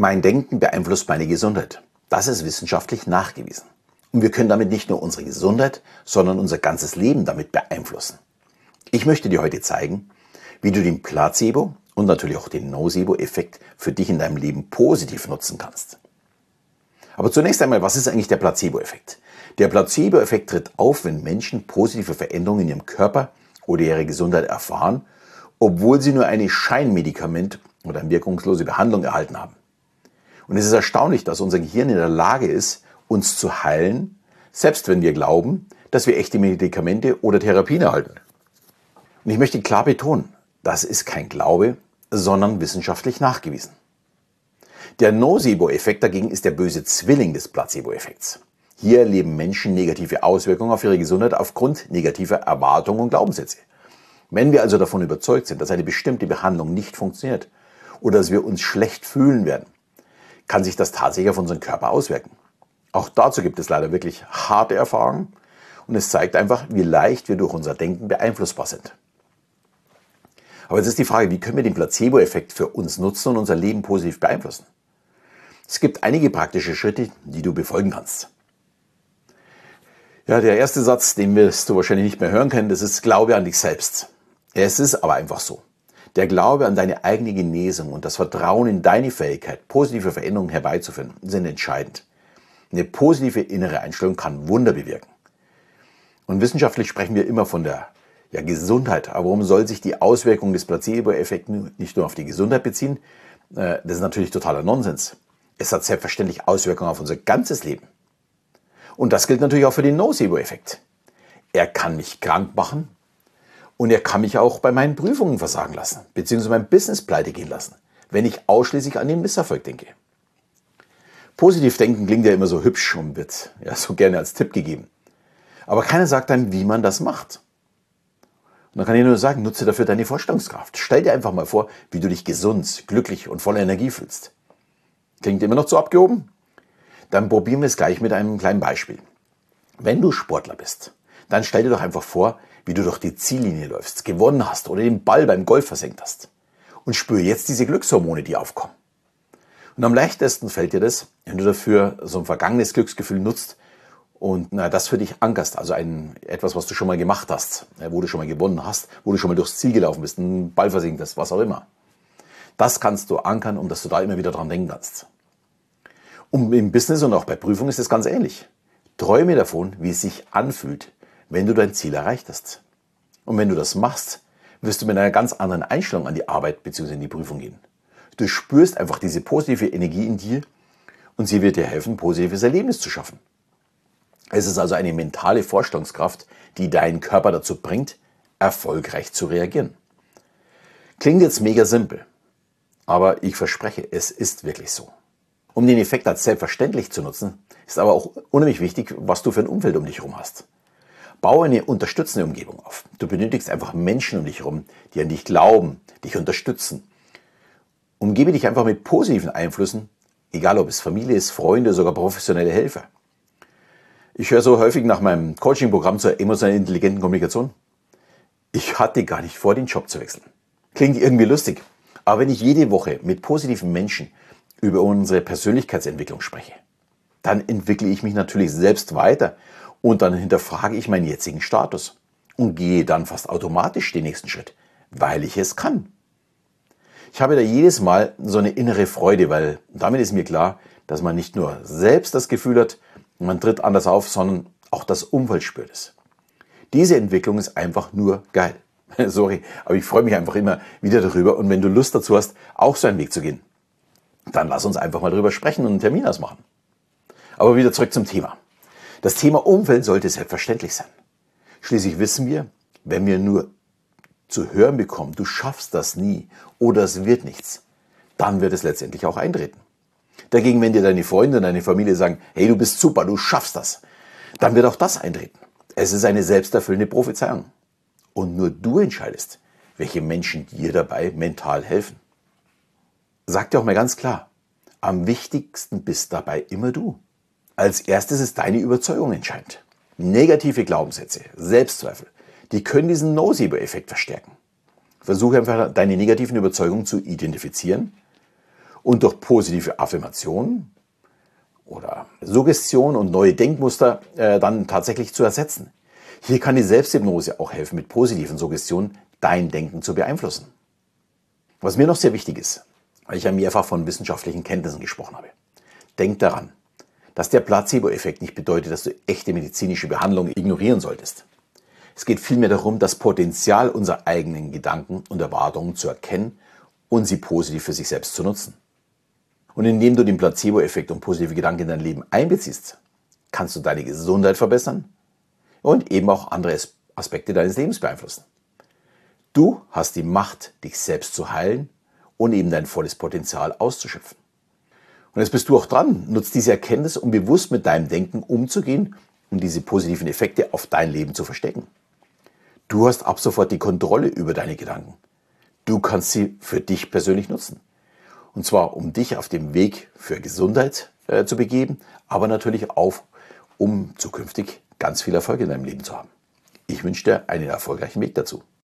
Mein Denken beeinflusst meine Gesundheit. Das ist wissenschaftlich nachgewiesen. Und wir können damit nicht nur unsere Gesundheit, sondern unser ganzes Leben damit beeinflussen. Ich möchte dir heute zeigen, wie du den Placebo und natürlich auch den Nocebo-Effekt für dich in deinem Leben positiv nutzen kannst. Aber zunächst einmal, was ist eigentlich der Placebo-Effekt? Der Placebo-Effekt tritt auf, wenn Menschen positive Veränderungen in ihrem Körper oder ihre Gesundheit erfahren, obwohl sie nur eine Scheinmedikament oder eine wirkungslose Behandlung erhalten haben. Und es ist erstaunlich, dass unser Gehirn in der Lage ist, uns zu heilen, selbst wenn wir glauben, dass wir echte Medikamente oder Therapien erhalten. Und ich möchte klar betonen, das ist kein Glaube, sondern wissenschaftlich nachgewiesen. Der Nocebo-Effekt dagegen ist der böse Zwilling des Placebo-Effekts. Hier erleben Menschen negative Auswirkungen auf ihre Gesundheit aufgrund negativer Erwartungen und Glaubenssätze. Wenn wir also davon überzeugt sind, dass eine bestimmte Behandlung nicht funktioniert oder dass wir uns schlecht fühlen werden, kann sich das tatsächlich auf unseren Körper auswirken. Auch dazu gibt es leider wirklich harte Erfahrungen und es zeigt einfach, wie leicht wir durch unser Denken beeinflussbar sind. Aber jetzt ist die Frage, wie können wir den Placebo-Effekt für uns nutzen und unser Leben positiv beeinflussen? Es gibt einige praktische Schritte, die du befolgen kannst. Ja, der erste Satz, den wirst du wahrscheinlich nicht mehr hören können, das ist Glaube an dich selbst. Es ist aber einfach so. Der Glaube an deine eigene Genesung und das Vertrauen in deine Fähigkeit, positive Veränderungen herbeizuführen, sind entscheidend. Eine positive innere Einstellung kann Wunder bewirken. Und wissenschaftlich sprechen wir immer von der ja, Gesundheit. Aber warum soll sich die Auswirkung des Placebo-Effekts nicht nur auf die Gesundheit beziehen? Äh, das ist natürlich totaler Nonsens. Es hat selbstverständlich Auswirkungen auf unser ganzes Leben. Und das gilt natürlich auch für den Nocebo-Effekt. Er kann mich krank machen, und er kann mich auch bei meinen Prüfungen versagen lassen, beziehungsweise mein Business pleite gehen lassen, wenn ich ausschließlich an den Misserfolg denke. Positiv denken klingt ja immer so hübsch und wird ja so gerne als Tipp gegeben. Aber keiner sagt einem, wie man das macht. Und dann kann ich nur sagen, nutze dafür deine Vorstellungskraft. Stell dir einfach mal vor, wie du dich gesund, glücklich und voller Energie fühlst. Klingt immer noch zu abgehoben? Dann probieren wir es gleich mit einem kleinen Beispiel. Wenn du Sportler bist, dann stell dir doch einfach vor, wie du durch die Ziellinie läufst, gewonnen hast oder den Ball beim Golf versenkt hast. Und spür jetzt diese Glückshormone, die aufkommen. Und am leichtesten fällt dir das, wenn du dafür so ein vergangenes Glücksgefühl nutzt und na, das für dich ankerst, also ein, etwas, was du schon mal gemacht hast, wo du schon mal gewonnen hast, wo du schon mal durchs Ziel gelaufen bist, einen Ball versenkt hast, was auch immer. Das kannst du ankern, um dass du da immer wieder dran denken kannst. Und im Business und auch bei Prüfungen ist es ganz ähnlich. Träume davon, wie es sich anfühlt, wenn du dein Ziel erreicht hast. Und wenn du das machst, wirst du mit einer ganz anderen Einstellung an die Arbeit bzw. in die Prüfung gehen. Du spürst einfach diese positive Energie in dir und sie wird dir helfen, positives Erlebnis zu schaffen. Es ist also eine mentale Vorstellungskraft, die deinen Körper dazu bringt, erfolgreich zu reagieren. Klingt jetzt mega simpel, aber ich verspreche, es ist wirklich so. Um den Effekt als selbstverständlich zu nutzen, ist aber auch unheimlich wichtig, was du für ein Umfeld um dich herum hast. Baue eine unterstützende Umgebung auf. Du benötigst einfach Menschen um dich herum, die an dich glauben, dich unterstützen. Umgebe dich einfach mit positiven Einflüssen, egal ob es Familie ist, Freunde, sogar professionelle Helfer. Ich höre so häufig nach meinem Coaching-Programm zur emotionalen intelligenten Kommunikation. Ich hatte gar nicht vor, den Job zu wechseln. Klingt irgendwie lustig. Aber wenn ich jede Woche mit positiven Menschen über unsere Persönlichkeitsentwicklung spreche, dann entwickle ich mich natürlich selbst weiter und dann hinterfrage ich meinen jetzigen Status und gehe dann fast automatisch den nächsten Schritt, weil ich es kann. Ich habe da jedes Mal so eine innere Freude, weil damit ist mir klar, dass man nicht nur selbst das Gefühl hat, man tritt anders auf, sondern auch das Umfeld spürt es. Diese Entwicklung ist einfach nur geil. Sorry, aber ich freue mich einfach immer wieder darüber und wenn du Lust dazu hast, auch so einen Weg zu gehen, dann lass uns einfach mal darüber sprechen und einen Termin ausmachen. Aber wieder zurück zum Thema. Das Thema Umwelt sollte selbstverständlich sein. Schließlich wissen wir, wenn wir nur zu hören bekommen, du schaffst das nie oder es wird nichts, dann wird es letztendlich auch eintreten. Dagegen, wenn dir deine Freunde und deine Familie sagen, hey, du bist super, du schaffst das, dann wird auch das eintreten. Es ist eine selbsterfüllende Prophezeiung. Und nur du entscheidest, welche Menschen dir dabei mental helfen. Sag dir auch mal ganz klar, am wichtigsten bist dabei immer du. Als erstes ist deine Überzeugung entscheidend. Negative Glaubenssätze, Selbstzweifel, die können diesen Nocebo-Effekt verstärken. Versuche einfach deine negativen Überzeugungen zu identifizieren und durch positive Affirmationen oder Suggestion und neue Denkmuster äh, dann tatsächlich zu ersetzen. Hier kann die Selbsthypnose auch helfen, mit positiven Suggestionen dein Denken zu beeinflussen. Was mir noch sehr wichtig ist, weil ich ja mehrfach von wissenschaftlichen Kenntnissen gesprochen habe. Denk daran, dass der Placebo-Effekt nicht bedeutet, dass du echte medizinische Behandlung ignorieren solltest. Es geht vielmehr darum, das Potenzial unserer eigenen Gedanken und Erwartungen zu erkennen und sie positiv für sich selbst zu nutzen. Und indem du den Placebo-Effekt und positive Gedanken in dein Leben einbeziehst, kannst du deine Gesundheit verbessern und eben auch andere Aspekte deines Lebens beeinflussen. Du hast die Macht, dich selbst zu heilen und eben dein volles Potenzial auszuschöpfen. Und jetzt bist du auch dran. Nutzt diese Erkenntnis, um bewusst mit deinem Denken umzugehen und diese positiven Effekte auf dein Leben zu verstecken. Du hast ab sofort die Kontrolle über deine Gedanken. Du kannst sie für dich persönlich nutzen. Und zwar, um dich auf dem Weg für Gesundheit äh, zu begeben, aber natürlich auch, um zukünftig ganz viel Erfolg in deinem Leben zu haben. Ich wünsche dir einen erfolgreichen Weg dazu.